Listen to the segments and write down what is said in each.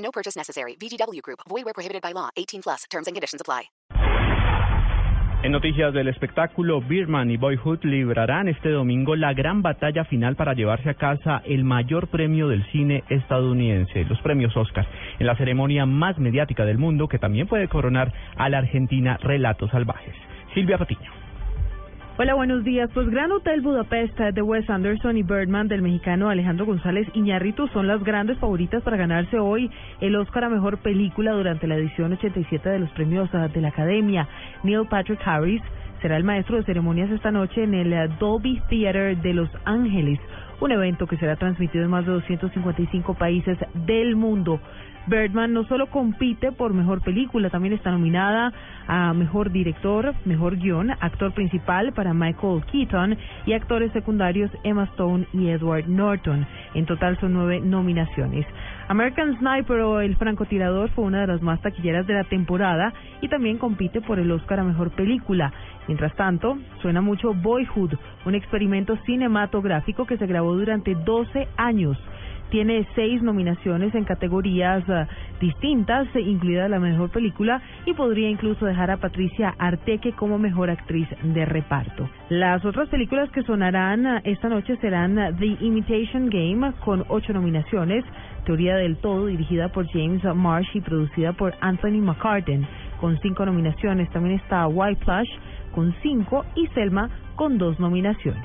No purchase necessary. VGW Group. Void where prohibited by law. 18 plus. Terms and conditions apply. En noticias del espectáculo, Birdman y Boyhood librarán este domingo la gran batalla final para llevarse a casa el mayor premio del cine estadounidense, los premios Oscar, en la ceremonia más mediática del mundo que también puede coronar a la Argentina Relatos Salvajes. Silvia Patiño. Hola, buenos días. Pues Gran Hotel Budapest de Wes Anderson y Birdman del mexicano Alejandro González Iñárritu son las grandes favoritas para ganarse hoy el Oscar a Mejor Película durante la edición 87 de los premios ah, de la Academia. Neil Patrick Harris será el maestro de ceremonias esta noche en el ah, Dolby Theater de Los Ángeles, un evento que será transmitido en más de 255 países del mundo. Birdman no solo compite por mejor película, también está nominada a mejor director, mejor guion, actor principal para Michael Keaton y actores secundarios Emma Stone y Edward Norton. En total son nueve nominaciones. American Sniper o El francotirador fue una de las más taquilleras de la temporada y también compite por el Oscar a mejor película. Mientras tanto, suena mucho Boyhood, un experimento cinematográfico que se grabó durante 12 años tiene seis nominaciones en categorías uh, distintas, incluida la mejor película, y podría incluso dejar a Patricia Arteque como mejor actriz de reparto. Las otras películas que sonarán uh, esta noche serán The Imitation Game, con ocho nominaciones, Teoría del Todo, dirigida por James Marsh y producida por Anthony McCartan, con cinco nominaciones. También está White Flash, con cinco, y Selma, con dos nominaciones.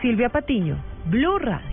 Silvia Patiño, Blue Radio.